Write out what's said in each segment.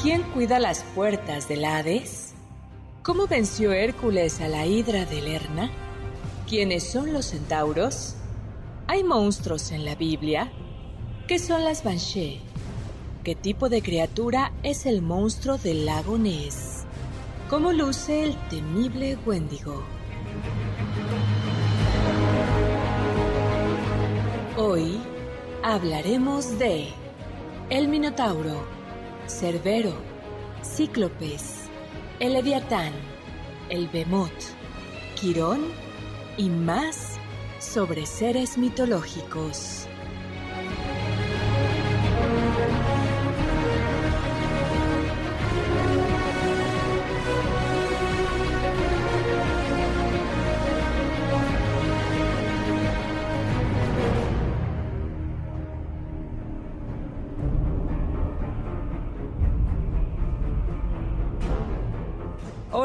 ¿Quién cuida las puertas del Hades? ¿Cómo venció Hércules a la hidra de Lerna? ¿Quiénes son los centauros? ¿Hay monstruos en la Biblia? ¿Qué son las Banshee? ¿Qué tipo de criatura es el monstruo del lago Ness? ¿Cómo luce el temible Wendigo? Hoy hablaremos de El Minotauro Cerbero, Cíclopes, el Leviatán, el Bemot, Quirón y más sobre seres mitológicos.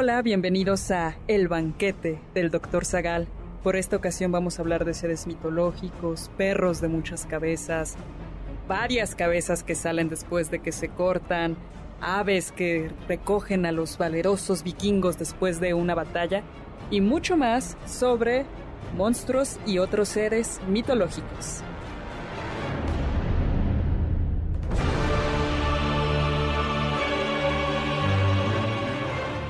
Hola, bienvenidos a El Banquete del Dr. Zagal. Por esta ocasión vamos a hablar de seres mitológicos, perros de muchas cabezas, varias cabezas que salen después de que se cortan, aves que recogen a los valerosos vikingos después de una batalla y mucho más sobre monstruos y otros seres mitológicos.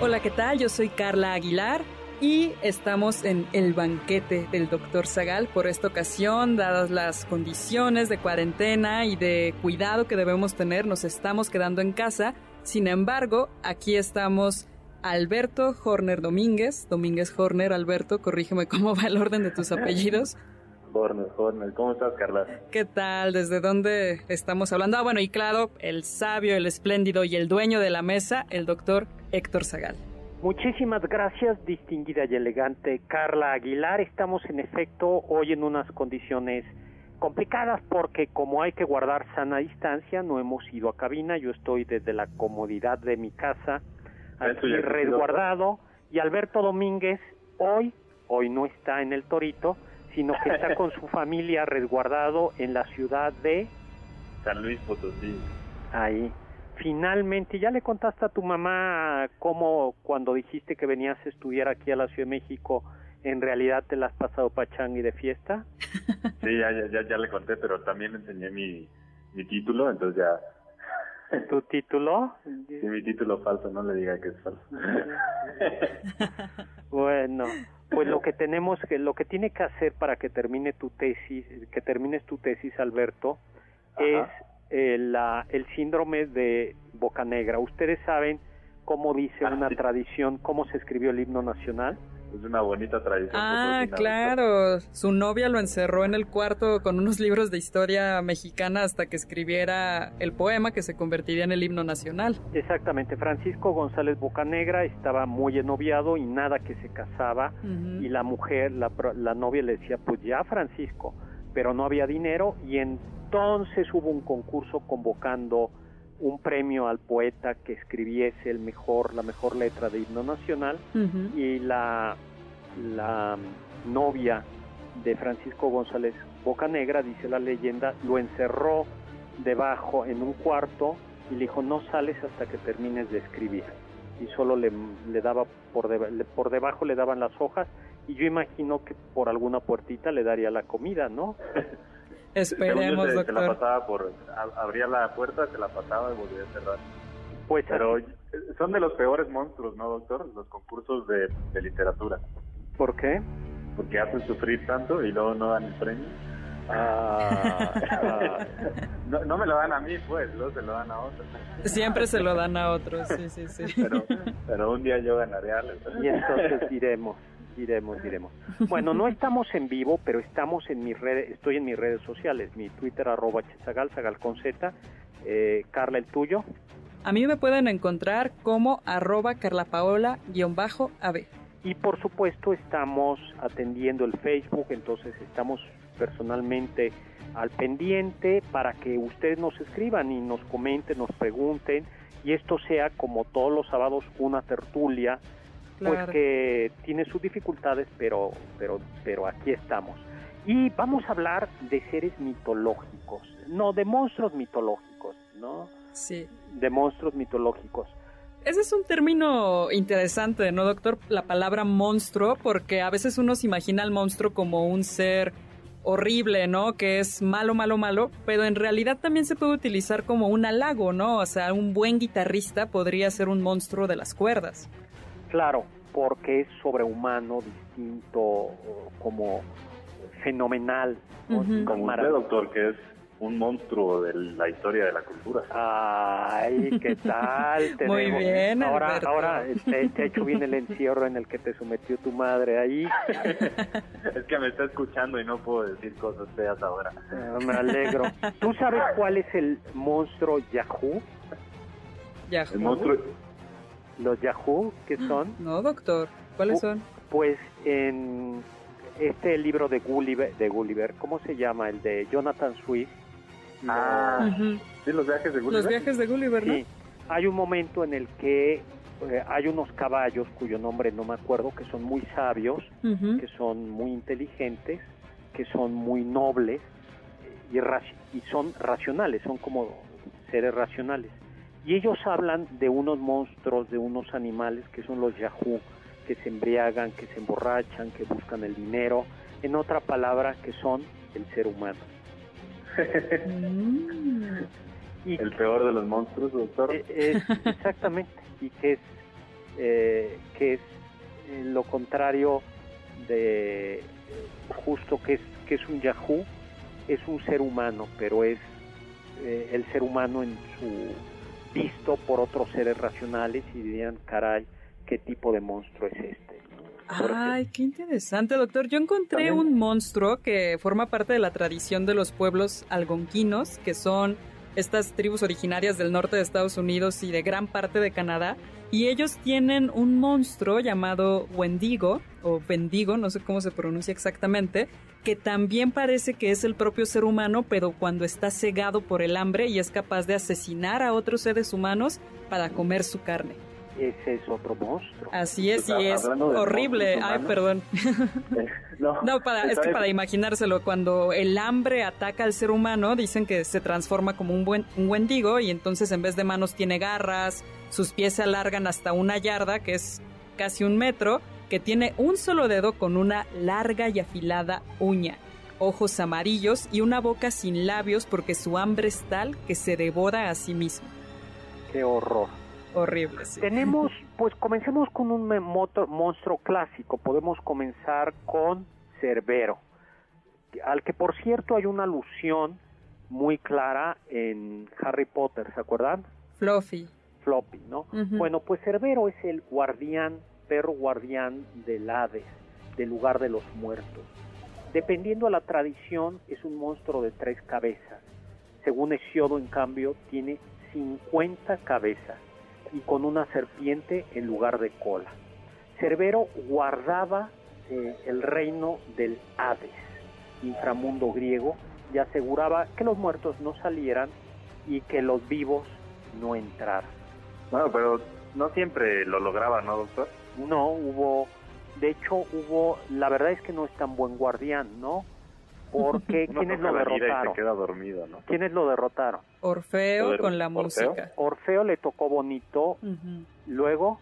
Hola, ¿qué tal? Yo soy Carla Aguilar y estamos en el banquete del Dr. Zagal por esta ocasión, dadas las condiciones de cuarentena y de cuidado que debemos tener, nos estamos quedando en casa. Sin embargo, aquí estamos Alberto Horner Domínguez, Domínguez Horner, Alberto, corrígeme cómo va el orden de tus apellidos. Horner, Horner, ¿cómo estás, Carla? ¿Qué tal? ¿Desde dónde estamos hablando? Ah, bueno, y claro, el sabio, el espléndido y el dueño de la mesa, el doctor Héctor Zagal. Muchísimas gracias, distinguida y elegante Carla Aguilar. Estamos en efecto hoy en unas condiciones complicadas porque como hay que guardar sana distancia, no hemos ido a cabina. Yo estoy desde la comodidad de mi casa aquí resguardado y Alberto Domínguez hoy, hoy no está en el Torito, sino que está con su familia resguardado en la ciudad de San Luis Potosí. Ahí. Finalmente, ¿ya le contaste a tu mamá cómo cuando dijiste que venías a estudiar aquí a la Ciudad de México, en realidad te la has pasado pachang y de fiesta? Sí, ya, ya, ya, le conté, pero también enseñé mi, mi título, entonces ya... ¿Tu título? Sí, mi título falso, no le diga que es falso. bueno, pues lo que tenemos que, lo que tiene que hacer para que termine tu tesis, que termines tu tesis, Alberto, es el, el síndrome de Boca Negra. ¿Ustedes saben cómo dice una tradición, cómo se escribió el himno nacional? Es una bonita tradición. Ah, claro. Su novia lo encerró en el cuarto con unos libros de historia mexicana hasta que escribiera el poema que se convertiría en el himno nacional. Exactamente. Francisco González Bocanegra estaba muy enoviado y nada que se casaba y la mujer, la, la novia le decía, pues ya Francisco, pero no había dinero y entonces hubo un concurso convocando un premio al poeta que escribiese el mejor, la mejor letra de himno nacional y la, la novia de Francisco González Bocanegra, dice la leyenda, lo encerró debajo en un cuarto y le dijo no sales hasta que termines de escribir y solo le, le daba por, por debajo le daban las hojas y yo imagino que por alguna puertita le daría la comida, ¿no? Esperemos, se, doctor. la pasaba por, abría la puerta, se la pasaba y volvía a cerrar. Pues Pero son de los peores monstruos, ¿no, doctor? Los concursos de, de literatura. ¿Por qué? Porque hacen sufrir tanto y luego no dan el premio. Ah, ah. no, no, me lo dan a mí, pues, luego se lo dan a otros. Siempre se lo dan a otros, sí, sí, sí. Pero, pero un día yo ganaré algo. Y entonces diremos, diremos, diremos. Bueno, no estamos en vivo, pero estamos en mis redes, estoy en mis redes sociales, mi Twitter arroba chesagal, sagal con Z, eh, Carla, el tuyo. A mí me pueden encontrar como arroba carlapaola-ab. Y por supuesto estamos atendiendo el Facebook, entonces estamos personalmente al pendiente para que ustedes nos escriban y nos comenten, nos pregunten y esto sea como todos los sábados una tertulia pues que tiene sus dificultades pero pero pero aquí estamos y vamos a hablar de seres mitológicos no de monstruos mitológicos no sí de monstruos mitológicos ese es un término interesante, ¿no, doctor? La palabra monstruo, porque a veces uno se imagina al monstruo como un ser horrible, ¿no? Que es malo, malo, malo, pero en realidad también se puede utilizar como un halago, ¿no? O sea, un buen guitarrista podría ser un monstruo de las cuerdas. Claro, porque es sobrehumano, distinto, como fenomenal. Como usted, doctor, que es un monstruo de la historia de la cultura. Ay, ¿qué tal? Muy bien, Ahora, Alberto. ahora te, te ha hecho bien el encierro en el que te sometió tu madre ahí. es que me está escuchando y no puedo decir cosas feas ahora. Ah, me alegro. ¿Tú sabes cuál es el monstruo Yahoo? Yahoo. El monstruo... ¿Los Yahoo qué son? No, doctor. ¿Cuáles son? Pues en este libro de Gulliver, de Gulliver, ¿cómo se llama? El de Jonathan Swift. Ah, sí, los viajes de Gulliver. Los viajes de Gulliver, ¿no? Sí, hay un momento en el que eh, hay unos caballos cuyo nombre no me acuerdo, que son muy sabios, que son muy inteligentes, que son muy nobles eh, y, raci- y son racionales, son como seres racionales. Y ellos hablan de unos monstruos, de unos animales que son los Yahoo, que se embriagan, que se emborrachan, que buscan el dinero, en otra palabra, que son el ser humano. Y El peor de los monstruos, doctor. Eh, es- exactamente y que es eh, que es eh, lo contrario de eh, justo que es que es un Yahoo es un ser humano pero es eh, el ser humano en su visto por otros seres racionales y dirían caray qué tipo de monstruo es este Ay, qué interesante, doctor. Yo encontré También- un monstruo que forma parte de la tradición de los pueblos algonquinos, que son estas tribus originarias del norte de Estados Unidos y de gran parte de Canadá. Y ellos tienen un monstruo llamado Wendigo, o Bendigo, no sé cómo se pronuncia exactamente, que también parece que es el propio ser humano, pero cuando está cegado por el hambre y es capaz de asesinar a otros seres humanos para comer su carne. Ese es otro monstruo Así es, y es horrible. Ay, perdón. no, No, para, es que para imaginárselo, cuando el hambre ataca al ser humano, dicen que se transforma como un buen un wendigo y entonces en vez de manos tiene garras, sus pies se alargan hasta una yarda, que es casi un metro, que tiene un solo dedo con una larga y afilada uña, ojos amarillos y una boca sin labios porque su hambre es tal que se devora a sí mismo. qué horror Horrible, sí. Tenemos, pues comencemos con un moto- monstruo clásico. Podemos comenzar con Cerbero, al que por cierto hay una alusión muy clara en Harry Potter, ¿se acuerdan? Fluffy. Floppy, ¿no? Bueno, pues Cerbero es el guardián, perro guardián del Hades, del lugar de los muertos. Dependiendo a la tradición, es un monstruo de tres cabezas. Según Hesiodo, en cambio, tiene 50 cabezas y con una serpiente en lugar de cola. Cerbero guardaba eh, el reino del Hades, inframundo griego, y aseguraba que los muertos no salieran y que los vivos no entrar. Bueno, pero no siempre lo lograba, ¿no, doctor? No, hubo, de hecho hubo, la verdad es que no es tan buen guardián, ¿no? Porque ¿quiénes lo derrotaron? se queda dormido, ¿no? ¿Quiénes lo derrotaron? Orfeo Poder- con la Orfeo. música. Orfeo le tocó bonito, luego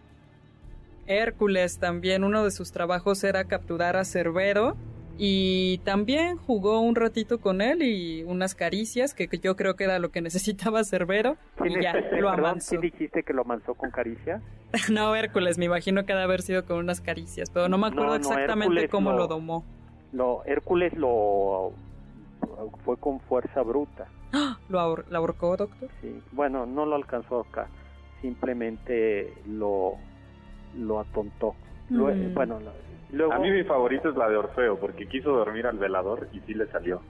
Hércules también, uno de sus trabajos era capturar a Cerbero y también jugó un ratito con él y unas caricias, que yo creo que era lo que necesitaba Cerbero, y ¿quién ya es- lo amansó. ¿quién dijiste que lo amansó con caricia? No, Hércules, me imagino que ha de haber sido con unas caricias, pero no me acuerdo No, no, exactamente Hércules cómo no. lo domó. Lo, Hércules lo fue con fuerza bruta. ¡Ah! ¿Lo ahor- la ahorcó, doctor? Sí. Bueno, no lo alcanzó acá, simplemente lo, lo atontó. Mm. Bueno, lo- luego A mí mi favorito es la de Orfeo, porque quiso dormir al velador y sí le salió.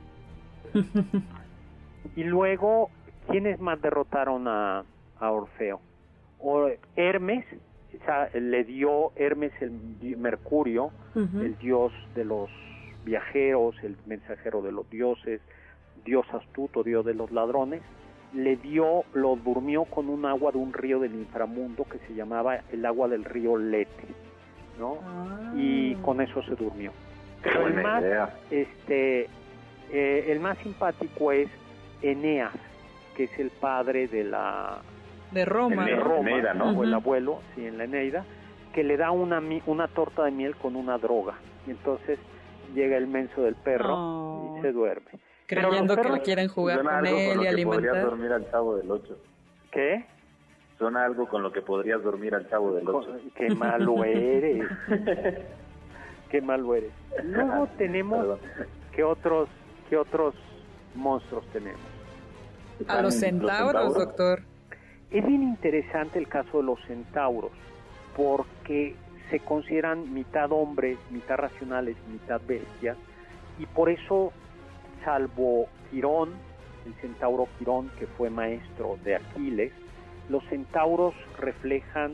y luego quiénes más derrotaron a, a Orfeo. O, Hermes o sea, le dio Hermes el Mercurio, el dios de los viajeros, el mensajero de los dioses, dios astuto, dios de los ladrones, le dio, lo durmió con un agua de un río del inframundo que se llamaba el agua del río Lete, ¿no? Ah. Y con eso se durmió. Qué Pero el más, idea. este, eh, el más simpático es Eneas, que es el padre de la de Roma. de. ¿no? Roma, Eneida, ¿no? o el abuelo, sí, en la Eneida, que le da una, mi- una torta de miel con una droga. Y entonces llega el menso del perro Oh. y se duerme. Creyendo que le quieren jugar Suena con algo él con y lo podrías alimentar. dormir al chavo del 8. ¿Qué? Suena algo con lo que podrías dormir al chavo del 8. Qué malo eres. Qué malo eres. Luego tenemos. ¿qué otros, qué otros monstruos tenemos? A los centauros, doctor. Es bien interesante el caso de los centauros, porque se consideran mitad hombres, mitad racionales, mitad bestias, y por eso, salvo Quirón, el centauro Quirón, que fue maestro de Aquiles, los centauros reflejan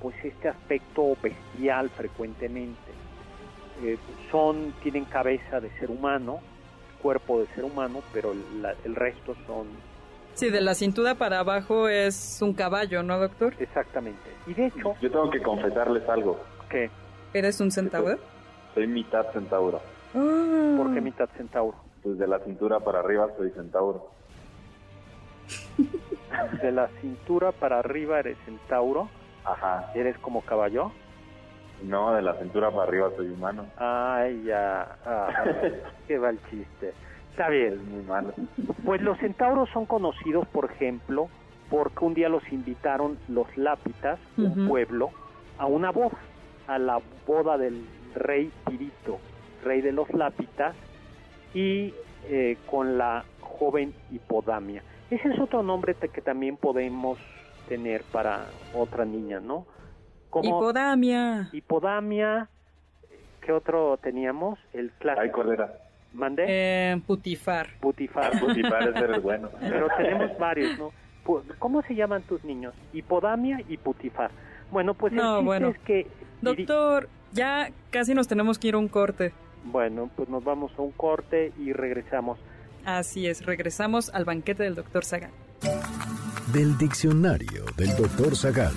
pues este aspecto bestial frecuentemente. Eh, son, tienen cabeza de ser humano, cuerpo de ser humano, pero la- el resto son Sí, de la cintura para abajo es un caballo, ¿no, doctor? Exactamente. Y de hecho, Yo tengo que confesarles algo. ¿Eres un centauro? Soy mitad centauro. Ah. ¿Por qué mitad centauro? Pues de la cintura para arriba soy centauro. De la cintura para arriba eres centauro, Ajá. eres como caballo. No, de la cintura para arriba soy humano. Ay, ya. ah, qué va el chiste. Está Es bien. muy malo. Pues los centauros son conocidos, por ejemplo, porque un día los invitaron los lápitas, un pueblo, a una boda, a la boda del rey Tirito, rey de los lápitas, y eh, con la joven Hipodamia. Ese es otro nombre que también podemos tener para otra niña, ¿no? Como Hipodamia. Hipodamia, ¿qué otro teníamos? El Ay, clásico. ¿cuál era? ¿Mandé? Eh, putifar. Putifar. Sí, parece ser bueno. Pero tenemos varios, ¿no? ¿Cómo se llaman tus niños? Hipodamia y Putifar. Bueno, pues el No, chiste bueno. es que... Doctor, ya casi nos tenemos que ir a un corte. Bueno, pues nos vamos a un corte y regresamos. Así es, regresamos al banquete del doctor Sagan. Del diccionario del doctor Zagal.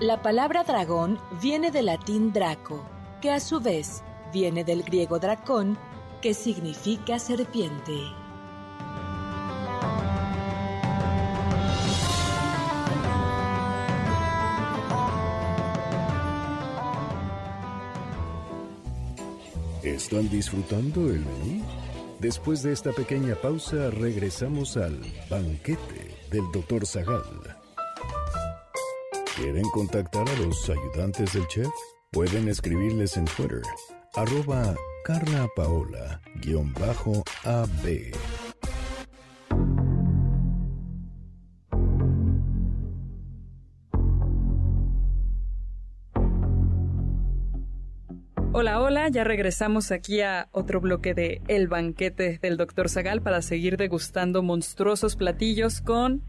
La palabra dragón viene del latín draco, que a su vez viene del griego dracón, que significa serpiente. ¿Están disfrutando el menú? Después de esta pequeña pausa, regresamos al banquete del Dr. Zagal. ¿Quieren contactar a los ayudantes del chef? Pueden escribirles en Twitter, arroba Carla Ya regresamos aquí a otro bloque de El banquete del doctor Zagal para seguir degustando monstruosos platillos con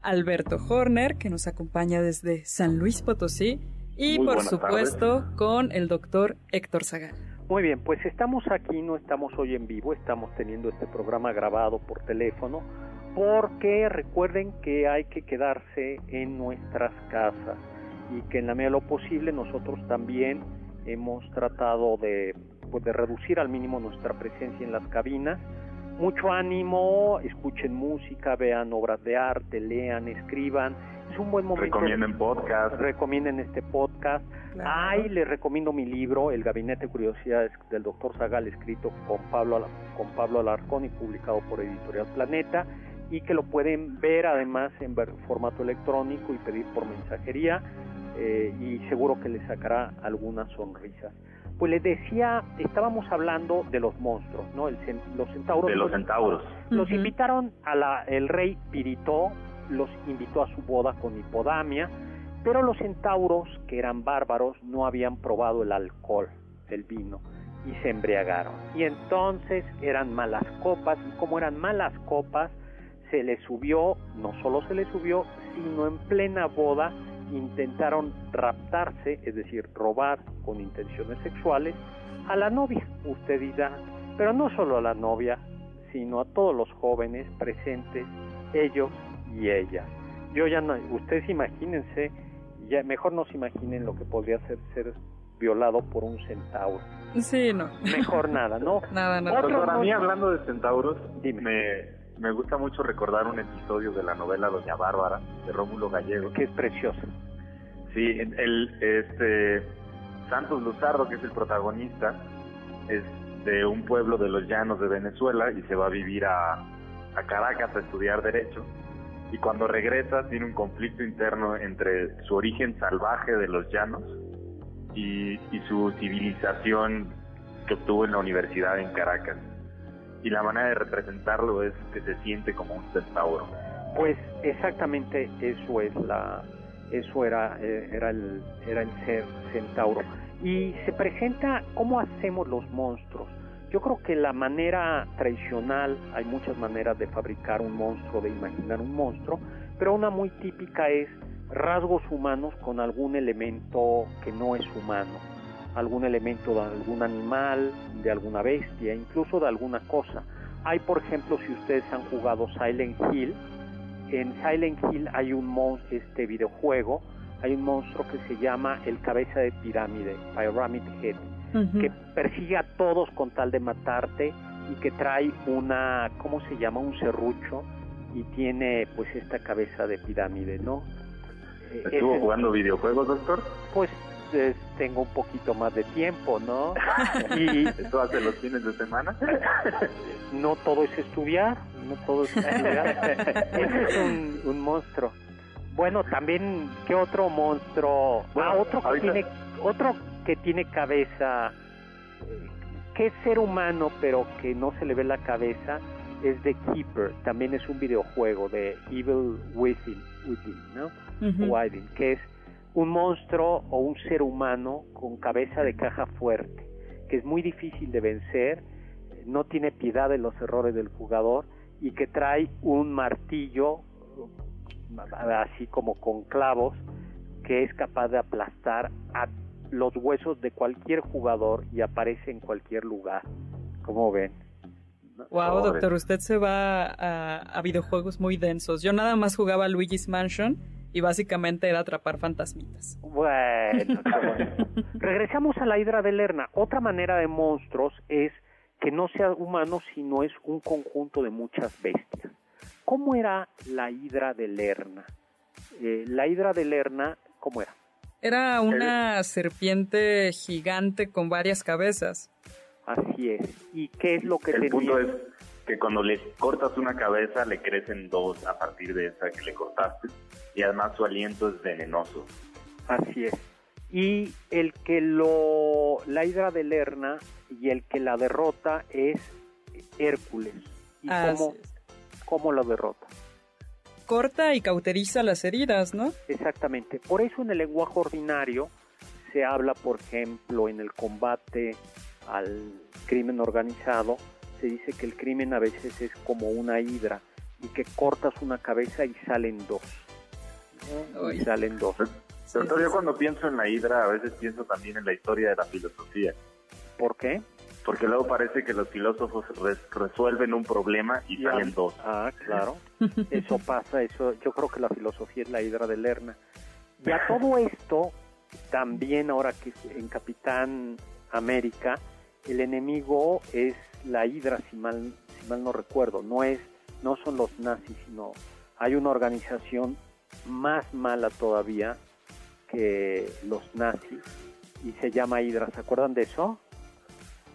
Alberto Horner, que nos acompaña desde San Luis Potosí, y Muy por supuesto con el doctor Héctor Zagal. Muy bien, pues estamos aquí, no estamos hoy en vivo, estamos teniendo este programa grabado por teléfono, porque recuerden que hay que quedarse en nuestras casas y que en la medida de lo posible nosotros también hemos tratado de, pues, de reducir al mínimo nuestra presencia en las cabinas. Mucho ánimo, escuchen música, vean obras de arte, lean, escriban. Es un buen momento. Recomienden podcast. Recomienden este podcast. Ay, les recomiendo mi libro, El Gabinete de Curiosidades del Dr. Zagal, escrito con Pablo, con Pablo Alarcón y publicado por Editorial Planeta, y que lo pueden ver además en formato electrónico y pedir por mensajería, eh, y seguro que les sacará algunas sonrisas. Pues les decía, estábamos hablando de los monstruos, ¿no? El, los centauros. De los centauros. Los invitaron a la, el rey Pirito, los invitó a su boda con Hipodamia, pero los centauros, que eran bárbaros, no habían probado el alcohol, el vino, y se embriagaron. Y entonces eran malas copas, y como eran malas copas, se les subió, no solo se les subió, sino en plena boda intentaron raptarse, es decir, robar con intenciones sexuales, a la novia, usted dirá, pero no solo a la novia, sino a todos los jóvenes presentes, ellos y ellas. Yo ya no, ustedes imagínense ya mejor no se imaginen lo que podría ser ser violado por un centauro. Sí, no. Mejor nada, ¿no? nada, nada. Otro, a mí hablando de centauros, me, me gusta mucho recordar un episodio de la novela Doña Bárbara de Rómulo Gallego. Que es preciosa. Sí, el, este Santos Luzardo, que es el protagonista, es de un pueblo de los llanos de Venezuela y se va a vivir a, a Caracas a estudiar Derecho y cuando regresa tiene un conflicto interno entre su origen salvaje de los llanos y, su civilización que obtuvo en la universidad en Caracas. Y la manera de representarlo es que se siente como un centauro. Pues exactamente eso es la eso era eh, era el era el ser centauro. Y se presenta cómo hacemos los monstruos yo creo que la manera tradicional, hay muchas maneras de fabricar un monstruo, de imaginar un monstruo, pero una muy típica es rasgos humanos con algún elemento que no es humano, algún elemento de algún animal, de alguna bestia, incluso de alguna cosa. Hay, por ejemplo, si ustedes han jugado Silent Hill, en Silent Hill hay un monstruo, este videojuego, hay un monstruo que se llama el cabeza de pirámide, Pyramid Head que persigue a todos con tal de matarte y que trae una, ¿cómo se llama? Un serrucho y tiene pues esta cabeza de pirámide, ¿no? ¿Estuvo jugando videojuegos, doctor? Pues tengo un poquito más de tiempo, ¿no? y ¿Eso hace los fines de semana? no todo es estudiar, no todo es estudiar. Ese es un, un monstruo. Bueno, también, ¿qué otro monstruo? ah, otro que tiene, otro que tiene cabeza, que es ser humano pero que no se le ve la cabeza, es The Keeper, también es un videojuego de Evil Within, ¿no? que es un monstruo o un ser humano con cabeza de caja fuerte, que es muy difícil de vencer, no tiene piedad de los errores del jugador y que trae un martillo así como con clavos que es capaz de aplastar a los huesos de cualquier jugador y aparece en cualquier lugar. como ven? Wow, doctor, usted se va a, videojuegos muy densos. Yo nada más jugaba Luigi's Mansion y básicamente era atrapar fantasmitas. Bueno, regresamos a la hidra de Lerna. Otra manera de monstruos es que no sea humano, sino es un conjunto de muchas bestias. ¿Cómo era la hidra de Lerna? Eh, la hidra de Lerna, ¿cómo era? Era una serpiente gigante con varias cabezas. Así es. ¿Y qué es lo que El punto es que cuando le cortas una cabeza le crecen dos a partir de esa que le cortaste y además su aliento es venenoso. Así es. Y el que lo la hidra de Lerna y el que la derrota es Hércules. ¿Y cómo, cómo lo derrota? corta y cauteriza las heridas, ¿no? Exactamente. Por eso en el lenguaje ordinario se habla, por ejemplo, en el combate al crimen organizado, se dice que el crimen a veces es como una hidra y que cortas una cabeza y salen dos. Y salen dos. Pero yo cuando pienso en la hidra, a veces pienso también en la historia de la filosofía. ¿Por qué? Porque luego parece que los filósofos resuelven un problema y, salen dos. Ah, claro. eso pasa, eso. Yo creo que la filosofía es la hidra de Lerna. Y a todo esto, también ahora que en Capitán América, el enemigo es la hidra, si mal, si mal no recuerdo. No es, no son los nazis, sino hay una organización más mala todavía que los nazis y se llama Hydra. ¿Se acuerdan de eso?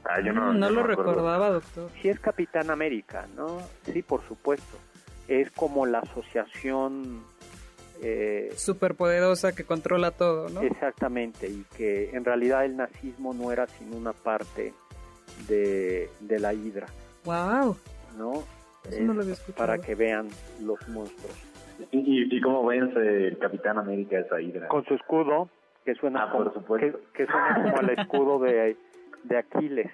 Ah, yo no, no, lo recordaba, doctor. Sí es Capitán América, ¿no? Sí, por supuesto. Es como la asociación... Eh, Superpoderosa que controla todo, ¿no? Exactamente, y que en realidad el nazismo no era sino una parte de, de la Hydra. ¡Wow! ¿No? para que vean los monstruos. ¿Y, cómo vence el Capitán América esa Hydra? Con su escudo, que suena, ah, como, que, suena como el escudo de, de Aquiles.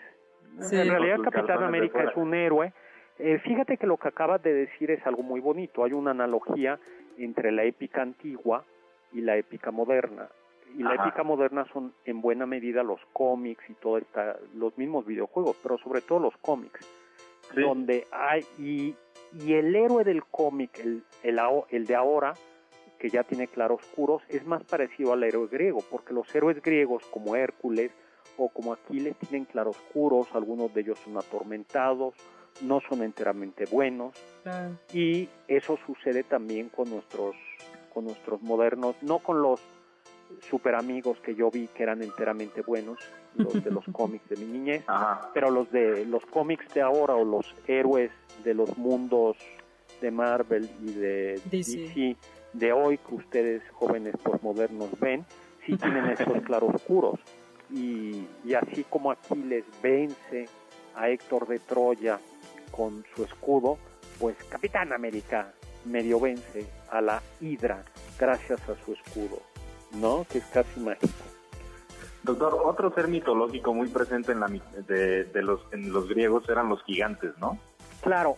en realidad Capitán América es un héroe. Eh, fíjate que lo que acabas de decir es algo muy bonito. Hay una analogía entre la épica antigua y la épica moderna. Y la épica moderna son en buena medida los cómics y todo esta, los mismos videojuegos, pero sobre todo los cómics donde hay y, y el héroe del cómic, el, el, el de ahora, que ya tiene claroscuros, es más parecido al héroe griego, porque los héroes griegos como Hércules o como Aquiles tienen claroscuros, algunos de ellos son atormentados, no son enteramente buenos, y eso sucede también con nuestros, con nuestros modernos, no con los super amigos que yo vi que eran enteramente buenos, los de los cómics de mi niñez, pero los de los cómics de ahora o los héroes de los mundos de Marvel y de DC, de hoy que ustedes jóvenes postmodernos ven, sí tienen estos claroscuros. Y, y así como Aquiles vence a Héctor de Troya con su escudo, pues Capitán América medio vence a la Hidra gracias a su escudo. ¿no? Que es casi mágico. Doctor, otro ser mitológico muy presente en, la, de, los, en los griegos eran los gigantes, ¿no? Claro,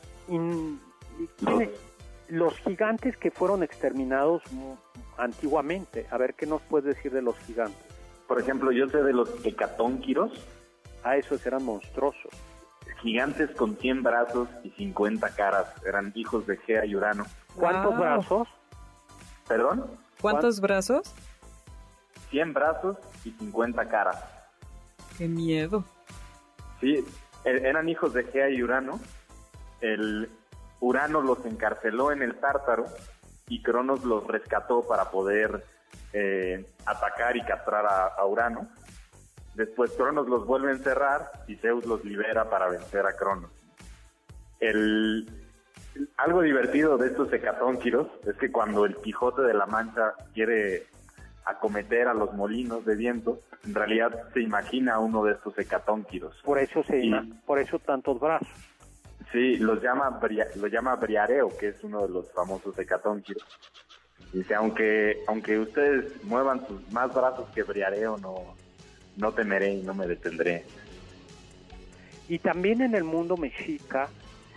los... gigantes que fueron exterminados antiguamente. A ver, ¿qué nos puedes decir de los gigantes? Por ejemplo, yo sé de los hecatónquiros. Ah, esos eran monstruosos. Gigantes con 100 brazos y 50 caras. Eran hijos de Gea y Urano. ¿Cuántos brazos? ¿Perdón? ¿Cuántos brazos? 100 brazos y 50 caras. ¡Qué miedo! Sí, e-, eran hijos de Gea y Urano. El Urano los encarceló en el Tártaro y Cronos los rescató para poder eh, atacar y castrar a, Urano. Después Cronos los vuelve a encerrar y Zeus los libera para vencer a Cronos. El, algo divertido de estos hecatónquiros es que cuando el Quijote de la Mancha quiere acometer a los molinos de viento, en realidad se imagina uno de estos hecatónquiros. Por eso se por eso tantos brazos. Sí, los llama lo llama Briareo, que es uno de los famosos hecatónquiros. Dice, aunque aunque ustedes muevan sus más brazos que Briareo, no no temeré y no me detendré. Y también en el mundo mexica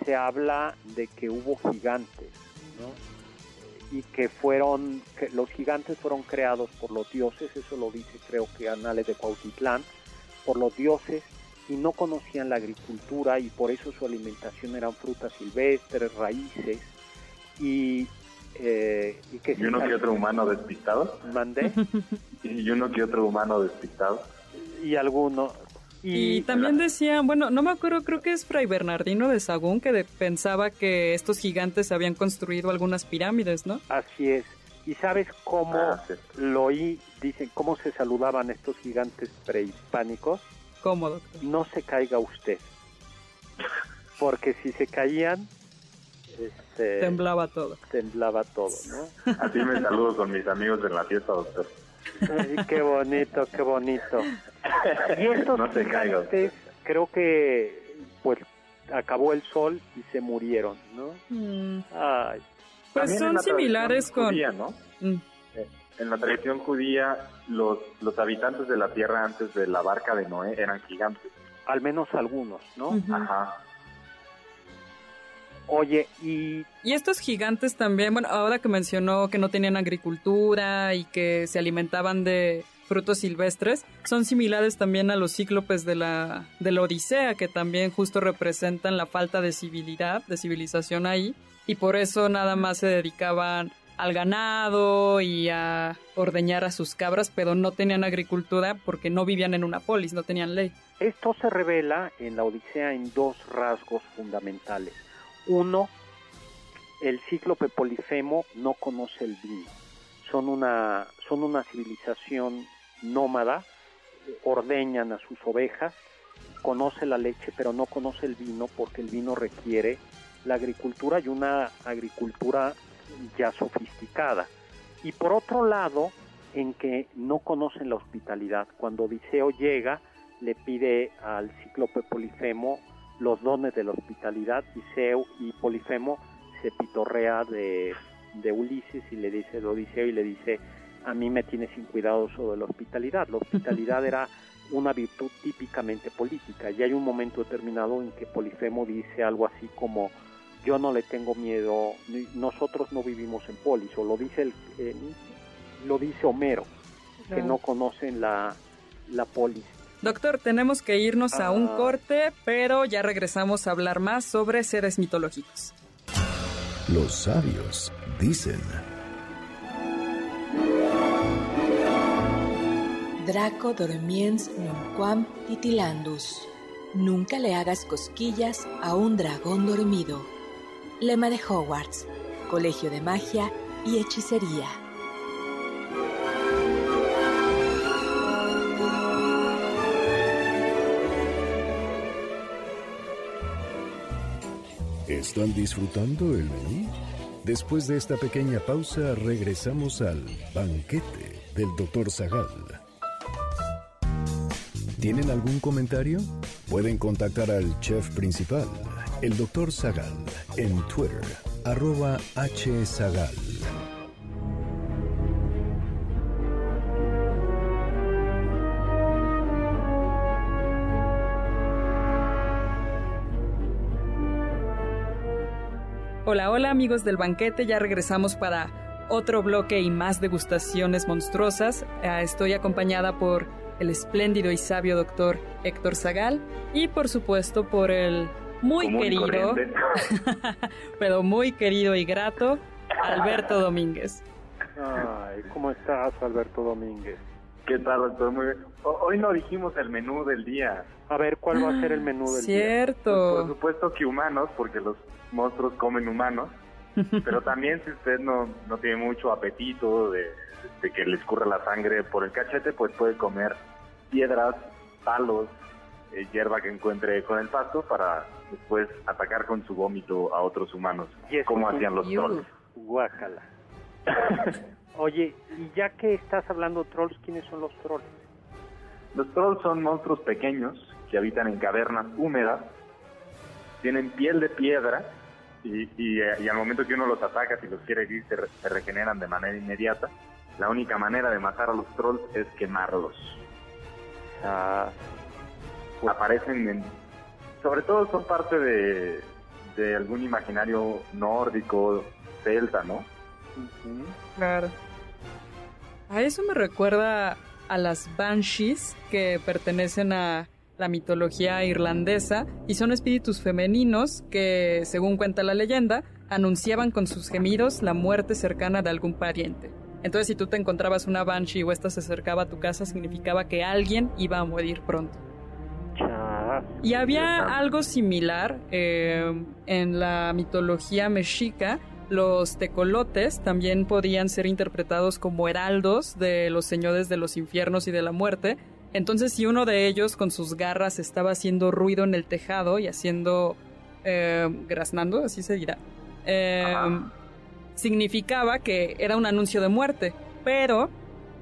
se habla de que hubo gigantes, ¿no? y que fueron, que los gigantes fueron creados por los dioses, eso lo dice creo que Anales de Cuautitlán, por los dioses y no conocían la agricultura y por eso su alimentación eran frutas silvestres, raíces y, eh, y que... ¿Y uno que otro humano despistado? ¿Mandé? ¿Y uno que otro humano despistado? Y alguno, y, también decían, bueno, no me acuerdo, creo que es Fray Bernardino de Sagún que pensaba que estos gigantes habían construido algunas pirámides, ¿no? Así es. ¿Y sabes cómo ah, lo oí? Dicen, ¿cómo se saludaban estos gigantes prehispánicos? ¿Cómo, doctor? No se caiga usted. Porque si se caían, este, temblaba todo. Temblaba todo, ¿no? Así me saludo con mis amigos en la fiesta, doctor. Ay, qué bonito, qué bonito. Y estos no se creo que pues acabó el sol y se murieron, ¿no? Mm. Ay. Pues son similares con... ¿no? Mm. En la tradición judía, los, los habitantes de la tierra antes de la barca de Noé eran gigantes. Al menos algunos, ¿no? Ajá. Oye, y... Y estos gigantes también, bueno, ahora que mencionó que no tenían agricultura y que se alimentaban de frutos silvestres son similares también a los cíclopes de la, de la Odisea, que también justo representan la falta de civilidad, de civilización ahí, y por eso nada más se dedicaban al ganado y a ordeñar a sus cabras, pero no tenían agricultura porque no vivían en una polis, no tenían ley. Esto se revela en la Odisea en dos rasgos fundamentales. Uno, el cíclope Polifemo no conoce el vino. Son una, son una civilización nómada, ordeñan a sus ovejas, conoce la leche, pero no conoce el vino porque el vino requiere la agricultura y una agricultura ya sofisticada. Y por otro lado, en que no conocen la hospitalidad. Cuando Odiseo llega, le pide al cíclope Polifemo los dones de la hospitalidad y Zeus y Polifemo se pitorrea de, de Ulises y le dice de Odiseo y le dice a mí me tiene sin cuidado sobre la hospitalidad. La hospitalidad era una virtud típicamente política y hay un momento determinado en que Polifemo dice algo así como yo no le tengo miedo, nosotros no vivimos en polis, o lo dice, el, eh, lo dice Homero, que no conocen la, la polis. Doctor, tenemos que irnos a un ah. corte, pero ya regresamos a hablar más sobre seres mitológicos. Los sabios dicen... Draco dormiens nunquam titilandus. Nunca le hagas cosquillas a un dragón dormido. Lema de Hogwarts, Colegio de Magia y Hechicería. ¿Están disfrutando el menú? Después de esta pequeña pausa, regresamos al banquete del Dr. Zagal. ¿Tienen algún comentario? Pueden contactar al chef principal el Dr. Zagal en Twitter, arroba hzagal. Hola, amigos del banquete, ya regresamos para otro bloque y más degustaciones monstruosas. Ah, estoy acompañada por el espléndido y sabio doctor Héctor Zagal y por supuesto por el muy querido, pero muy querido y grato, Alberto Domínguez. Ay, ¿cómo estás, Alberto Domínguez? ¿Qué tal, doctor? Muy bien. Hoy no dijimos el menú del día. A ver, ¿cuál va a ser el menú del día? Cierto. Pues, por supuesto que humanos, porque los monstruos comen humanos. Pero también si usted no, no tiene mucho apetito de, de que le escurra la sangre por el cachete, pues puede comer piedras, palos, eh, hierba que encuentre con el pasto para después atacar con su vómito a otros humanos, como hacían los trolls. Guácala. Oye, y ya que estás hablando de trolls, ¿quiénes son los trolls? Los trolls son monstruos pequeños que habitan en cavernas húmedas, tienen piel de piedra y, y, eh, al momento que uno los ataca, si los quiere herir, se, regeneran de manera inmediata. La única manera de matar a los trolls es quemarlos. Ah, aparecen en, sobre todo son parte de, de algún imaginario nórdico, celta, ¿no? Claro. A eso me recuerda a las banshees que pertenecen a la mitología irlandesa y son espíritus femeninos que, según cuenta la leyenda, anunciaban con sus gemidos la muerte cercana de algún pariente. Entonces, si tú te encontrabas una banshee o esta se acercaba a tu casa, significaba que alguien iba a morir pronto. Y había algo similar eh, en la mitología mexica. Los tecolotes también podían ser interpretados como heraldos de los señores de los infiernos y de la muerte. Entonces, si uno de ellos con sus garras estaba haciendo ruido en el tejado y haciendo. Eh, graznando, así se dirá. Eh, significaba que era un anuncio de muerte. Pero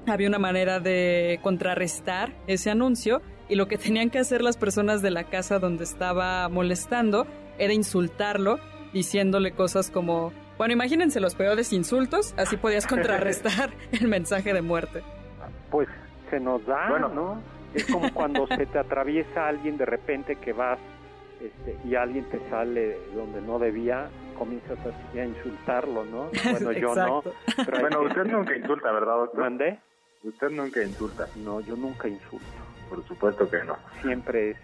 había una manera de contrarrestar ese anuncio y lo que tenían que hacer las personas de la casa donde estaba molestando era insultarlo, diciéndole cosas como, bueno, imagínense los peores insultos, así podías contrarrestar el mensaje de muerte. Pues se nos da, bueno. ¿no? Es como cuando se te atraviesa alguien de repente que vas este, y alguien te sale donde no debía, comienzas así a insultarlo, ¿no? Bueno, yo no. bueno, usted nunca insulta, ¿verdad, doctor? ¿Mandé? Usted nunca insulta. No, yo nunca insulto. Por supuesto que no. Siempre es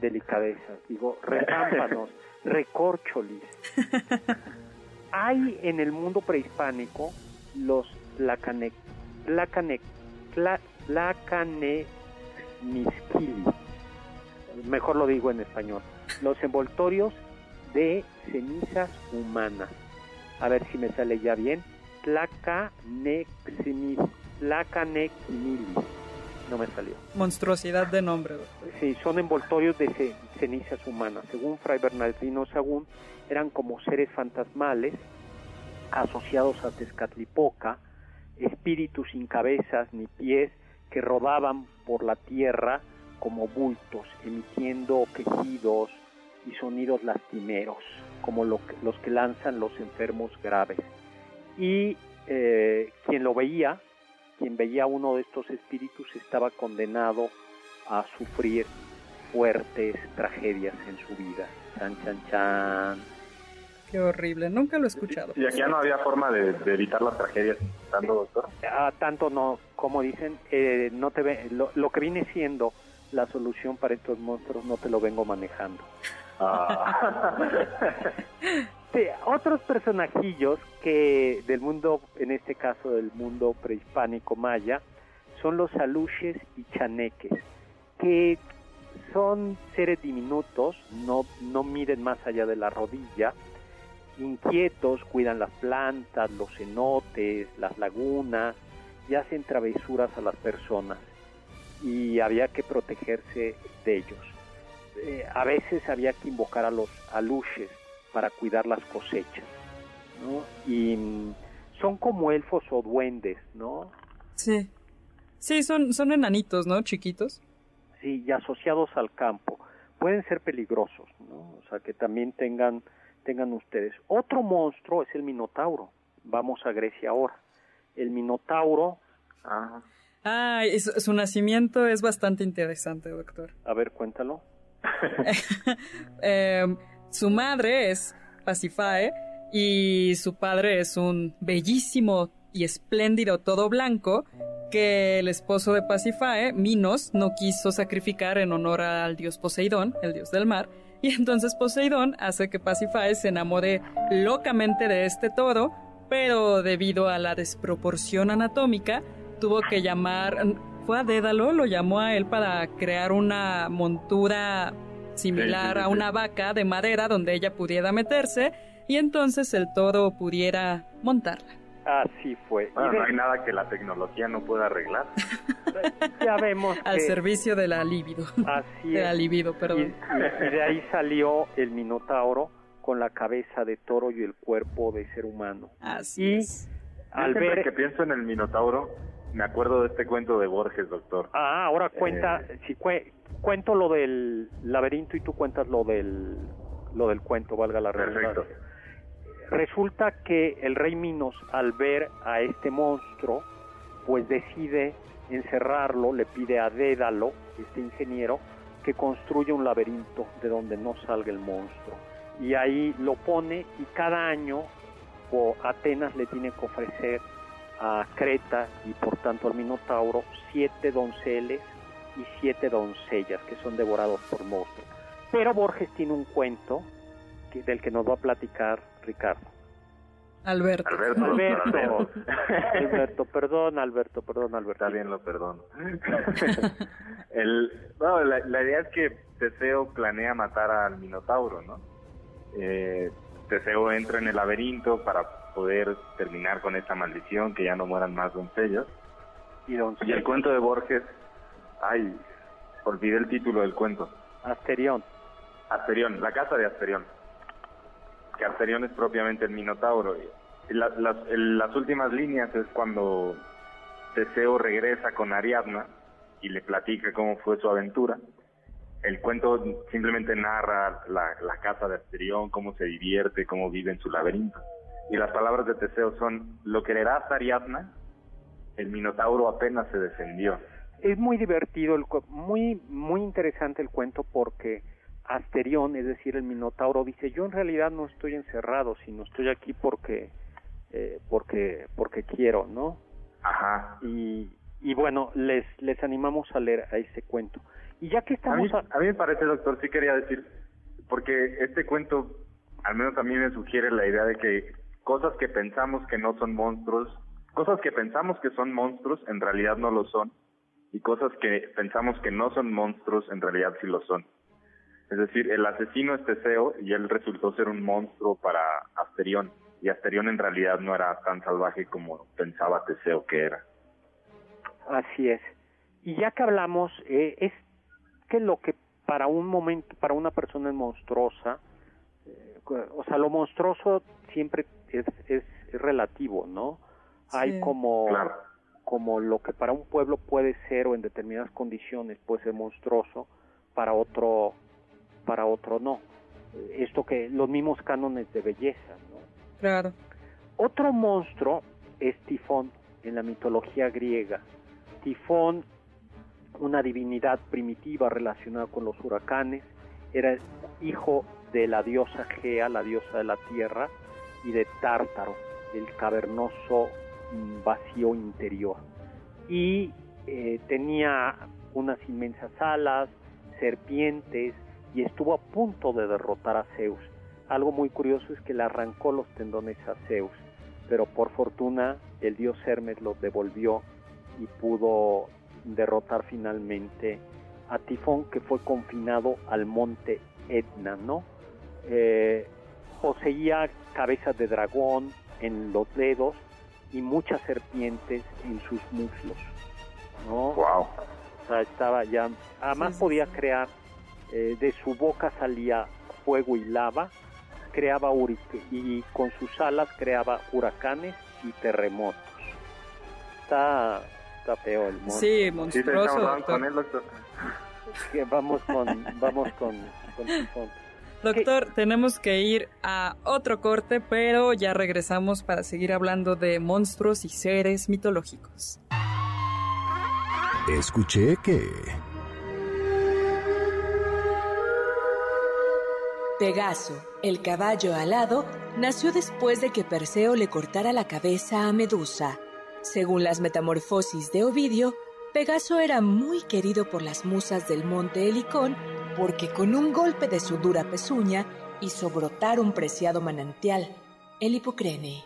delicadeza. Digo, relámpanos, recorcholis. Hay en el mundo prehispánico los lacane, lacane, la, lacanemisquili. Mejor lo digo en español. Los envoltorios de cenizas humanas. A ver si me sale ya bien. Tlacaneximili. No me salió. Monstruosidad de nombre, doctor. Sí, son envoltorios de ce- cenizas humanas. Según Fray Bernardino Sagún, eran como seres fantasmales asociados a Tezcatlipoca, espíritus sin cabezas ni pies que rodaban por la tierra como bultos, emitiendo quejidos y sonidos lastimeros, como lo que- los que lanzan los enfermos graves. Y eh, quien lo veía, quien veía a uno de estos espíritus, estaba condenado a sufrir fuertes tragedias en su vida. Chan, chan, chan. Qué horrible. Nunca lo he escuchado. Y aquí ya no había forma de, de evitar las tragedias tanto, doctor. Ah, tanto no, como dicen, eh, no te ve, lo, lo que viene siendo la solución para estos monstruos no te lo vengo manejando. Otros personajillos que del mundo, en este caso del mundo prehispánico maya, son los aluches y chaneques, que son seres diminutos, no, no miden más allá de la rodilla, inquietos, cuidan las plantas, los cenotes, las lagunas, y hacen travesuras a las personas, y había que protegerse de ellos. Eh, a veces había que invocar a los aluches para cuidar las cosechas, ¿no? Y mm, son como elfos o duendes, ¿no? Sí. Sí, son, son enanitos, ¿no? Chiquitos. Sí, y asociados al campo. Pueden ser peligrosos, ¿no? O sea, que también tengan, tengan ustedes. Otro monstruo es el Minotauro. Vamos a Grecia ahora. El Minotauro, Ah, Ah, su nacimiento es bastante interesante, doctor. a ver, cuéntalo. Eh, su madre es Pasifae y su padre es un bellísimo y espléndido todo blanco que el esposo de Pasifae, Minos, no quiso sacrificar en honor al dios Poseidón, el dios del mar, y entonces Poseidón hace que Pasifae se enamore locamente de este toro, pero debido a la desproporción anatómica, tuvo que llamar, fue a Dédalo, lo llamó a él para crear una montura similar Sí, sí, sí, a una vaca de madera donde ella pudiera meterse y entonces el toro pudiera montarla. Así fue. bueno, no hay nada que la tecnología no pueda arreglar. ya vemos Al que servicio de la libido. así De la es. libido, Y, perdón. y- y de ahí salió el Minotauro con la cabeza de toro y el cuerpo de ser humano. Así Y es. al Yo ver que pienso en el Minotauro, me acuerdo de este cuento de Borges, doctor. Ah, ahora cuenta, Eh. si cue- cuento lo del laberinto y tú cuentas lo del lo del cuento, valga la redundancia. Perfecto. Resulta que el rey Minos, al ver a este monstruo, pues decide encerrarlo, le pide a Dédalo, este ingeniero, que construya un laberinto de donde no salga el monstruo. Y ahí lo pone y cada año o Atenas le tiene que ofrecer a Creta y por tanto al Minotauro siete donceles y siete doncellas que son devorados por monstruos. Pero Borges tiene un cuento que- del que nos va a platicar Ricardo. Alberto. Alberto, Alberto, Alberto, perdón, Alberto, perdón, Alberto. Está bien, lo perdono. El, no, la, la idea es que Teseo planea matar al Minotauro, ¿no? Eh, Teseo entra en el laberinto para poder terminar con esta maldición, que ya no mueran más doncellas. Y Y el cuento de Borges, ay, olvidé el título del cuento. Asterión. Asterión, la casa de Asterión. Que Asterión es propiamente el Minotauro. Y la- las, el- las últimas líneas es cuando Teseo regresa con Ariadna y le platica cómo fue su aventura. El cuento simplemente narra la, la casa de Asterión, cómo se divierte, cómo vive en su laberinto. Y las palabras de Teseo son, ¿lo quererás Ariadna? El Minotauro apenas se defendió. Es muy divertido, el muy muy interesante el cuento porque Asterión, es decir, el Minotauro dice, yo en realidad no estoy encerrado, sino estoy aquí porque eh, porque porque quiero, ¿no? Ajá. Y, y bueno, les, les animamos a leer a ese cuento. Y ya que estamos... A mí, a mí me parece, doctor, sí quería decir, porque este cuento, al menos a mí me sugiere la idea de que cosas que pensamos que no son monstruos, cosas que pensamos que son monstruos, en realidad no lo son, y cosas que pensamos que no son monstruos, en realidad sí lo son. Es decir, el asesino es Teseo y él resultó ser un monstruo para Asterión, y Asterión en realidad no era tan salvaje como pensaba Teseo que era. Así es. Y ya que hablamos, eh, es que lo que para un momento, para una persona es monstruosa, eh, o sea, lo monstruoso siempre es, es, relativo, ¿no? Hay como, como lo que para un pueblo puede ser o en determinadas condiciones puede ser monstruoso, para otro, para otro no. Esto que los mismos cánones de belleza, ¿no? Claro. Otro monstruo es Tifón en la mitología griega. Tifón, una divinidad primitiva relacionada con los huracanes, era hijo de la diosa Gea, la diosa de la tierra, y de Tártaro, el cavernoso vacío interior. Y eh, tenía unas inmensas alas, serpientes, y estuvo a punto de derrotar a Zeus. Algo muy curioso es que le arrancó los tendones a Zeus, pero por fortuna el dios Hermes los devolvió y pudo derrotar finalmente a Tifón que fue confinado al monte Etna, ¿no? Eh, poseía cabezas de dragón en los dedos y muchas serpientes en sus muslos, ¿no? Wow. O sea, estaba ya, además podía crear, eh, de su boca salía fuego y lava, creaba y con sus alas creaba huracanes y terremotos. Está, está feo el monstruo. Sí, monstruoso. con él, doctor. Que vamos con, vamos con, con Doctor, tenemos que ir a otro corte, pero ya regresamos para seguir hablando de monstruos y seres mitológicos. Escuché que... Pegaso, el caballo alado, nació después de que Perseo le cortara la cabeza a Medusa. Según las metamorfosis de Ovidio, Pegaso era muy querido por las musas del monte Helicón porque con un golpe de su dura pezuña hizo brotar un preciado manantial, el hipocrene.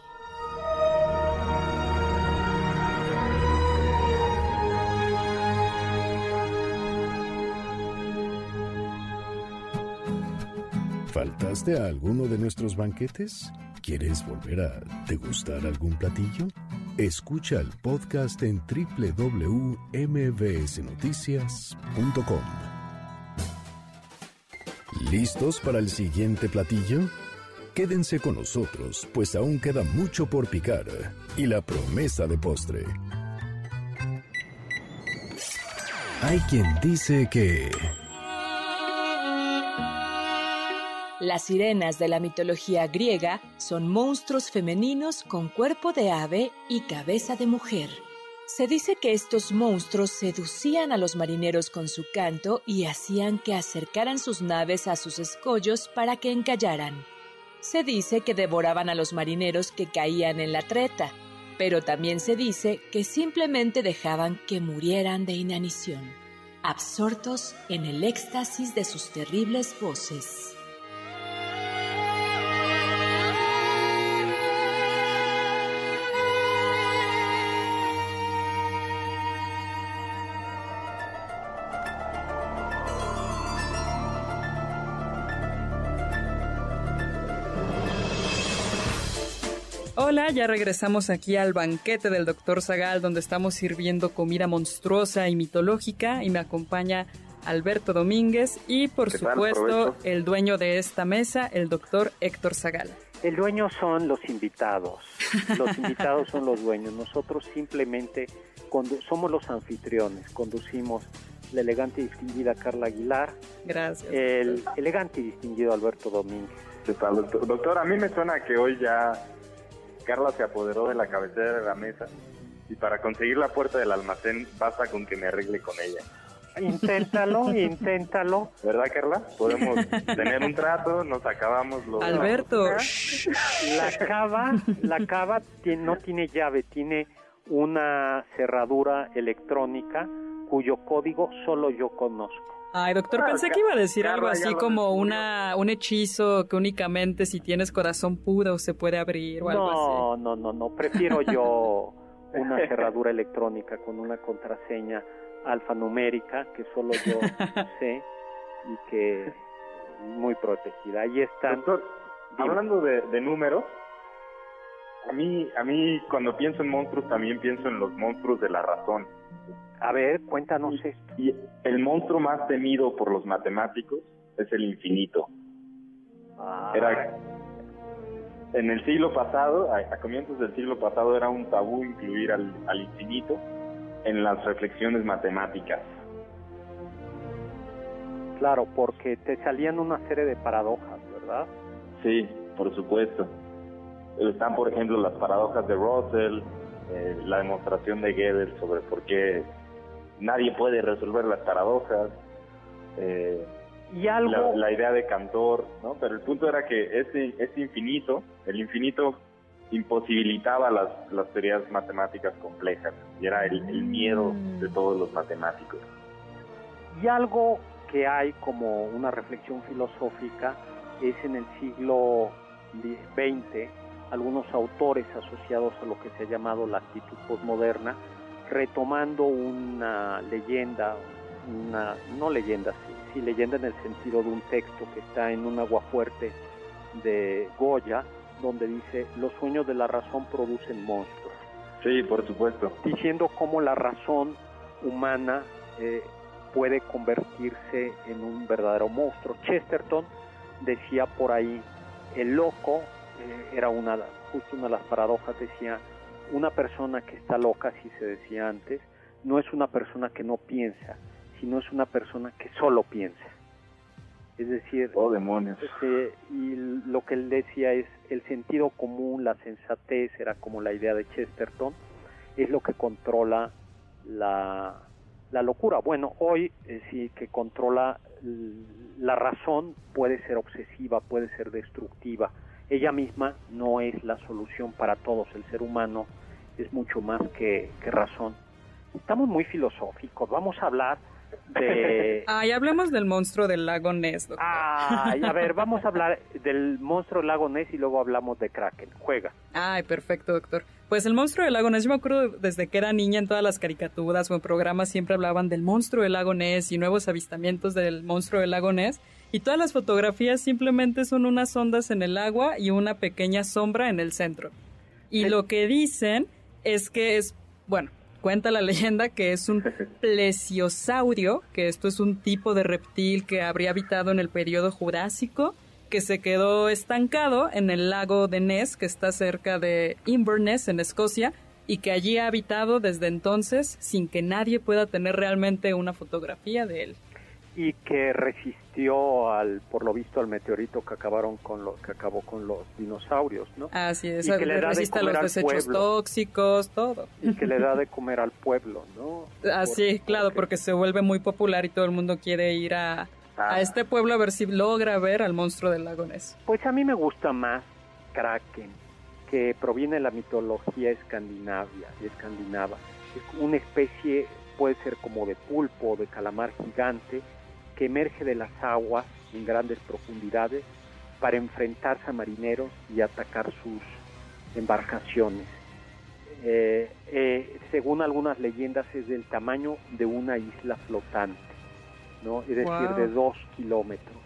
¿Faltaste a alguno de nuestros banquetes? ¿Quieres volver a degustar algún platillo? Escucha el podcast en www.mbsnoticias.com. ¿Listos para el siguiente platillo? Quédense con nosotros, pues aún queda mucho por picar y la promesa de postre. Hay quien dice que... Las sirenas de la mitología griega son monstruos femeninos con cuerpo de ave y cabeza de mujer. Se dice que estos monstruos seducían a los marineros con su canto y hacían que acercaran sus naves a sus escollos para que encallaran. Se dice que devoraban a los marineros que caían en la treta, pero también se dice que simplemente dejaban que murieran de inanición, absortos en el éxtasis de sus terribles voces. Ya regresamos aquí al banquete del Dr. Zagal, donde estamos sirviendo comida monstruosa y mitológica, y me acompaña Alberto Domínguez y, por supuesto, el dueño de esta mesa, el Dr. Héctor Zagal. El dueño son los invitados. Los invitados son los dueños. Nosotros simplemente somos los anfitriones. Conducimos la elegante y distinguida Carla Aguilar. Gracias. El elegante y distinguido Alberto Domínguez. doctor? A mí me suena que hoy ya Carla se apoderó de la cabecera de la mesa y para conseguir la puerta del almacén basta con que me arregle con ella. Inténtalo, inténtalo. ¿Verdad, Carla? Podemos tener un trato, nos acabamos los... Alberto. La cava, la cava no tiene llave, tiene una cerradura electrónica cuyo código solo yo conozco. Ay, doctor, pensé que iba a decir algo así como una, un hechizo que únicamente si tienes corazón puro se puede abrir o algo así. No, no, no, no. Prefiero yo una cerradura electrónica con una contraseña alfanumérica que solo yo sé y que muy protegida. Ahí está. Doctor, hablando de, de números, a mí, a mí cuando pienso en monstruos también pienso en los monstruos de la razón. A ver, cuéntanos esto. Y el monstruo más temido por los matemáticos es el infinito. Ah, Era en el siglo pasado, a, a comienzos del siglo pasado, era un tabú incluir al, al infinito en las reflexiones matemáticas. Claro, porque te salían una serie de paradojas, ¿verdad? Sí, por supuesto. Están, por ejemplo, las paradojas de Russell, eh, la demostración de Gödel sobre por qué nadie puede resolver las paradojas, eh, Y algo, la, la idea de Cantor, ¿no? Pero el punto era que ese, ese infinito, el infinito imposibilitaba las, las teorías matemáticas complejas y era el, el miedo de todos los matemáticos. y algo que hay como una reflexión filosófica es en el siglo XX algunos autores asociados a lo que se ha llamado la actitud postmoderna, retomando una leyenda, una no leyenda, sí, sí, leyenda en el sentido de un texto que está en un aguafuerte de Goya, donde dice los sueños de la razón producen monstruos, Sí, por supuesto. diciendo cómo la razón humana eh, puede convertirse en un verdadero monstruo. Chesterton decía por ahí, el loco eh, era una, justo una de las paradojas, decía, una persona que está loca, así se decía antes, no es una persona que no piensa, sino es una persona que solo piensa. Es decir, Oh, demonios. este, y lo que él decía es el sentido común, la sensatez, era como la idea de Chesterton, es lo que controla la, la locura. Bueno, hoy eh, sí que controla la razón, puede ser obsesiva, puede ser destructiva. Ella misma no es la solución para todos. El ser humano es mucho más que, que razón. Estamos muy filosóficos. Vamos a hablar de... Ay, hablemos del monstruo del lago Ness, doctor. Ay, a ver, vamos a hablar del monstruo del lago Ness y luego hablamos de Kraken. Juega. Ay, perfecto, doctor. Pues el monstruo del lago Ness, yo me acuerdo desde que era niña en todas las caricaturas o en programas siempre hablaban del monstruo del lago Ness y nuevos avistamientos del monstruo del lago Ness. Y todas las fotografías simplemente son unas ondas en el agua y una pequeña sombra en el centro. Y lo que dicen es que es, bueno, cuenta la leyenda que es un plesiosaurio, que esto es un tipo de reptil que habría habitado en el periodo Jurásico, que se quedó estancado en el lago de Ness, que está cerca de Inverness, en Escocia, y que allí ha habitado desde entonces sin que nadie pueda tener realmente una fotografía de él. Y que resistió al, por lo visto, al meteorito que acabaron con los, que acabó con los dinosaurios, ¿no? Así es, Y que le da de comer los desechos pueblo. tóxicos, todo. Y que le da de comer al pueblo, ¿no? Así, Por- claro, porque se vuelve muy popular y todo el mundo quiere ir a, Ah. a este pueblo a ver si logra ver al monstruo del lago Ness. Pues a mí me gusta más Kraken, que proviene de la mitología escandinavia, escandinava. Es una especie, puede ser como de pulpo o de calamar gigante, que emerge de las aguas en grandes profundidades para enfrentarse a marineros y atacar sus embarcaciones. Eh, eh, según algunas leyendas es del tamaño de una isla flotante, ¿no? es decir, de dos kilómetros.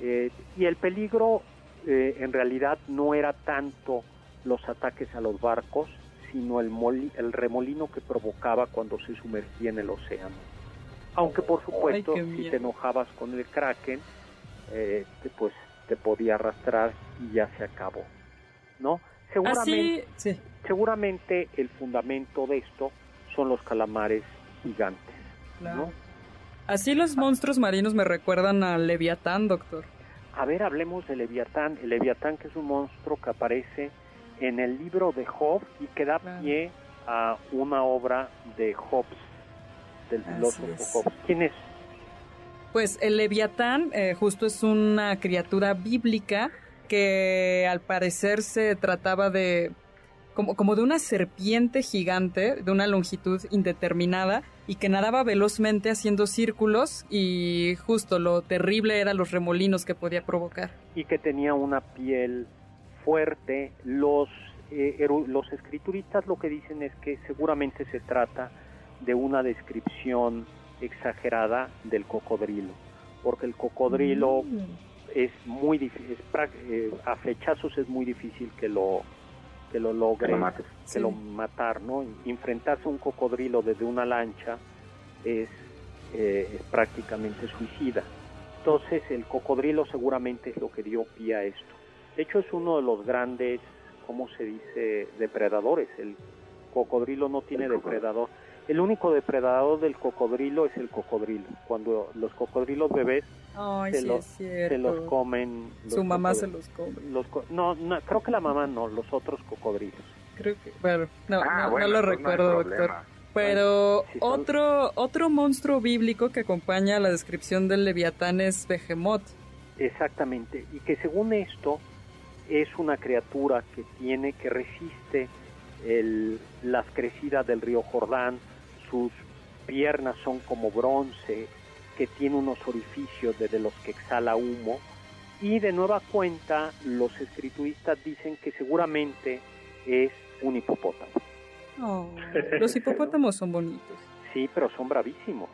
Eh, y el peligro en realidad no era tanto los ataques a los barcos, sino el, moli- el remolino que provocaba cuando se sumergía en el océano. Aunque por supuesto, si te enojabas con el kraken, eh, pues te podía arrastrar y ya se acabó, ¿no? Seguramente, sí. seguramente el fundamento de esto son los calamares gigantes, Claro. ¿no? Así los monstruos marinos me recuerdan al Leviatán, doctor. A ver, hablemos de Leviatán. El Leviatán que es un monstruo que aparece en el libro de Job y que da Claro. pie a una obra de Hobbes, del filósofo es. Hobbes. ¿Quién es? Pues el Leviatán eh, justo es una criatura bíblica que al parecer se trataba de como, como de una serpiente gigante de una longitud indeterminada y que nadaba velozmente haciendo círculos y justo lo terrible eran los remolinos que podía provocar. Y que tenía una piel fuerte. Los, eh, los escrituristas lo que dicen es que seguramente se trata de una descripción exagerada del cocodrilo, porque el cocodrilo mm. es muy difícil, eh, a flechazos es muy difícil que lo que lo logre, que lo, matar, ¿no? Enfrentarse a un cocodrilo desde una lancha es, eh, es prácticamente suicida. Entonces el cocodrilo seguramente es lo que dio pie a esto. De hecho es uno de los grandes, ¿cómo se dice?, depredadores. El cocodrilo no tiene depredador. El único depredador del cocodrilo es el cocodrilo. Cuando los cocodrilos bebés se, los, comen. Su mamá se los come. no, no, creo que la mamá no, los otros cocodrilos. Creo que, bueno, no, ah, no, lo recuerdo, doctor. Pero otro, otro monstruo bíblico que acompaña la descripción del leviatán es Behemoth. Exactamente, y que según esto es una criatura que tiene, que resiste el, las crecidas del río Jordán, sus piernas son como bronce, que tiene unos orificios desde los que exhala humo. Y de nueva cuenta, los escrituristas dicen que seguramente es un hipopótamo. Oh, los hipopótamos son bonitos. Sí, pero son bravísimos.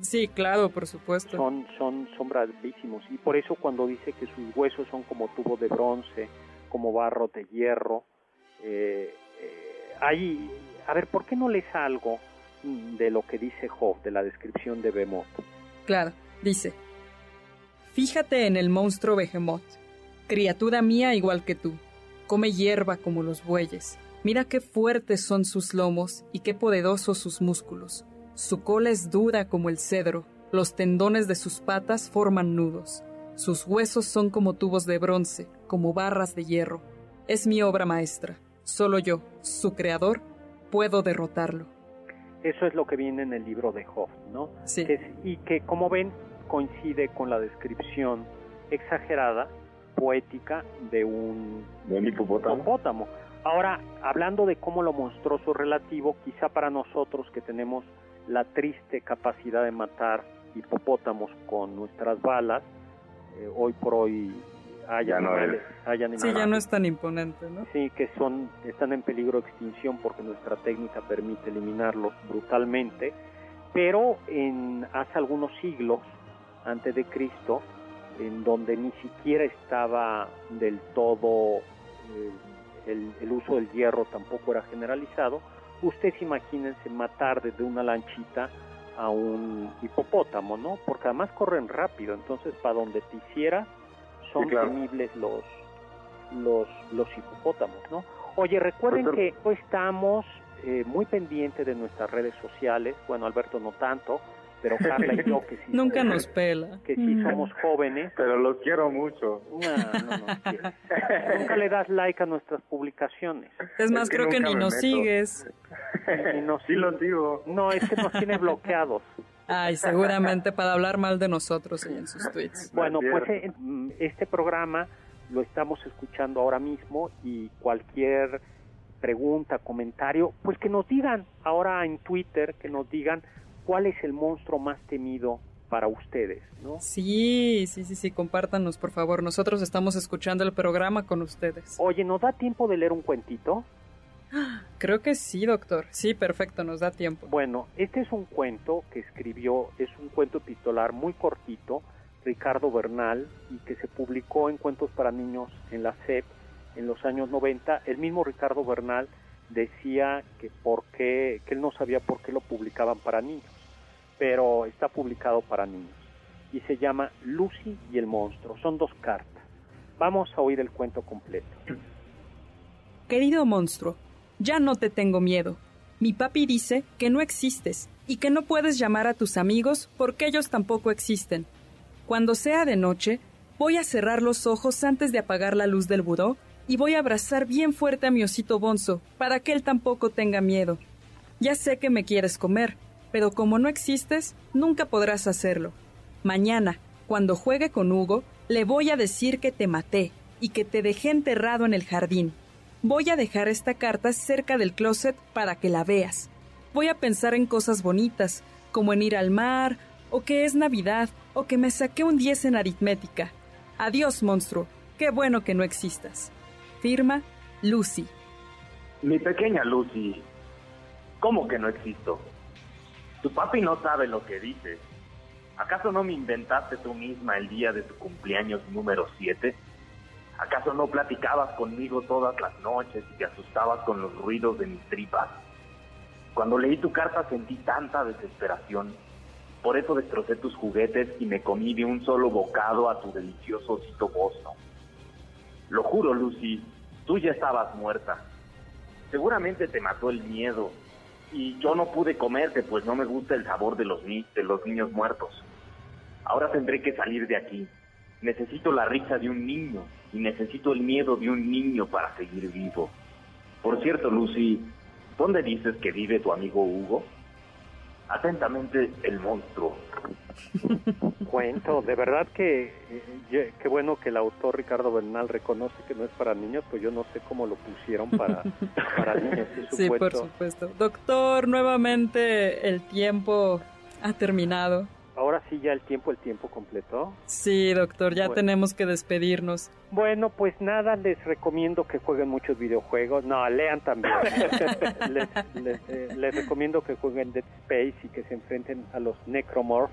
Sí, claro, por supuesto. Son, son, son bravísimos. Y por eso cuando dice que sus huesos son como tubos de bronce, como barro de hierro, eh, eh, hay... A ver, ¿por qué no lees algo de lo que dice Job, de la descripción de Behemoth. Claro, dice, Fíjate en el monstruo Behemoth, criatura mía igual que tú, come hierba como los bueyes, mira qué fuertes son sus lomos y qué poderosos sus músculos, su cola es dura como el cedro, los tendones de sus patas forman nudos, sus huesos son como tubos de bronce, como barras de hierro, es mi obra maestra, solo yo, su creador, puedo derrotarlo. Eso es lo que viene en el libro de Job, ¿no? Sí. y que, como ven, coincide con la descripción exagerada, poética de un, hipopótamo. Ahora, hablando de cómo lo monstruoso es relativo, quizá para nosotros que tenemos la triste capacidad de matar hipopótamos con nuestras balas, eh, hoy por hoy hay ya animales, no Sí, ya no es tan imponente, ¿no? Sí, que son, están en peligro de extinción porque nuestra técnica permite eliminarlos brutalmente, pero en hace algunos siglos antes de Cristo, en donde ni siquiera estaba del todo eh, el, el, uso del hierro tampoco era generalizado, ustedes imagínense matar desde una lanchita a un hipopótamo, ¿no? Porque además corren rápido, entonces para donde te hiciera son temibles los, los, los hipopótamos, ¿no? Oye, recuerden que estamos eh, muy pendientes de nuestras redes sociales, bueno, Alberto no tanto, pero Carla y yo que sí nunca nos pela. que sí somos jóvenes. Pero los quiero mucho. Nunca le das like a nuestras publicaciones. Es más creo que ni nos sigues. Sí los sigo. No es que nos tiene bloqueados Ay, seguramente para hablar mal de nosotros y en sus tweets. Bueno, pues eh, este programa lo estamos escuchando ahora mismo y cualquier pregunta, comentario, pues que nos digan ahora en Twitter, que nos digan cuál es el monstruo más temido para ustedes, ¿no? Sí, sí, sí, sí, compártanos, por favor. Nosotros estamos escuchando el programa con ustedes. Oye, ¿nos da tiempo de leer un cuentito? Creo que sí, doctor. Sí, perfecto, nos da tiempo. Bueno, este es un cuento que escribió, es un cuento titular muy cortito, Ricardo Bernal, y que se publicó en Cuentos para Niños en la SEP en los años 90. El mismo Ricardo Bernal decía que, por qué, que él no sabía por qué lo publicaban para niños, pero está publicado para niños. Y se llama Lucy y el monstruo. Son dos cartas. Vamos a oír el cuento completo. Querido monstruo, ya no te tengo miedo. Mi papi dice que no existes y que no puedes llamar a tus amigos porque ellos tampoco existen. Cuando sea de noche, voy a cerrar los ojos antes de apagar la luz del budó y voy a abrazar bien fuerte a mi osito Bonzo para que él tampoco tenga miedo. Ya sé que me quieres comer, pero como no existes, nunca podrás hacerlo. Mañana, cuando juegue con Hugo, le voy a decir que te maté y que te dejé enterrado en el jardín Voy a dejar esta carta cerca del closet para que la veas. Voy a pensar en cosas bonitas, como en ir al mar, o que es Navidad, o que me saqué un 10 en aritmética. Adiós, monstruo. Qué bueno que no existas. Firma Lucy. Mi pequeña Lucy, ¿cómo que no existo? Tu papi no sabe lo que dice. ¿Acaso no me inventaste tú misma el día de tu cumpleaños número 7? ¿Acaso no platicabas conmigo todas las noches y te asustabas con los ruidos de mis tripas? Cuando leí tu carta sentí tanta desesperación. Por eso destrocé tus juguetes y me comí de un solo bocado a tu delicioso osito. Lo juro, Lucy, tú ya estabas muerta. Seguramente te mató el miedo. Y yo no pude comerte, pues no me gusta el sabor de los, de los niños muertos. Ahora tendré que salir de aquí. Necesito la risa de un niño y necesito el miedo de un niño para seguir vivo. Por cierto, Lucy, ¿dónde dices que vive tu amigo Hugo? Atentamente, el monstruo. Cuento, de verdad que eh, qué bueno que el autor Ricardo Bernal reconoce que no es para niños, pues yo no sé cómo lo pusieron para, para niños. Sí, por supuesto. Doctor, nuevamente el tiempo ha terminado. Ahora sí ya el tiempo, el tiempo completo. Sí, doctor, ya tenemos que despedirnos. Bueno, pues nada, les recomiendo que jueguen muchos videojuegos. No, lean también. Eh, les, recomiendo que jueguen Dead Space y que se enfrenten a los Necromorphs.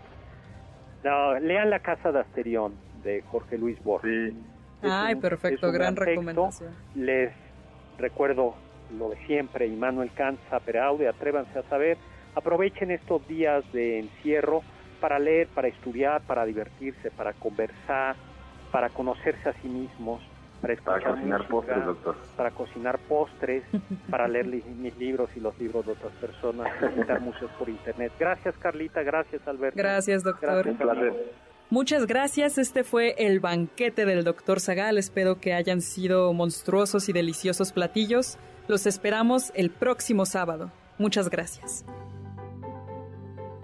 No, lean La Casa de Asterión de Jorge Luis Borges. Ay, perfecto, gran, recomendación. Les recuerdo lo de siempre, Immanuel Kant, Saper Aude, atrévanse a saber. Aprovechen estos días de encierro para leer, para estudiar, para divertirse, para conversar, para conocerse a sí mismos, para escuchar cocinar postres, doctor. Para cocinar postres, para leer mis libros y los libros de otras personas, visitar museos por internet. Gracias, Carlita, gracias, Alberto. Gracias, doctor. Muchas gracias. Este fue el banquete del doctor Zagal. Espero que hayan sido monstruosos y deliciosos platillos. Los esperamos el próximo sábado. Muchas gracias.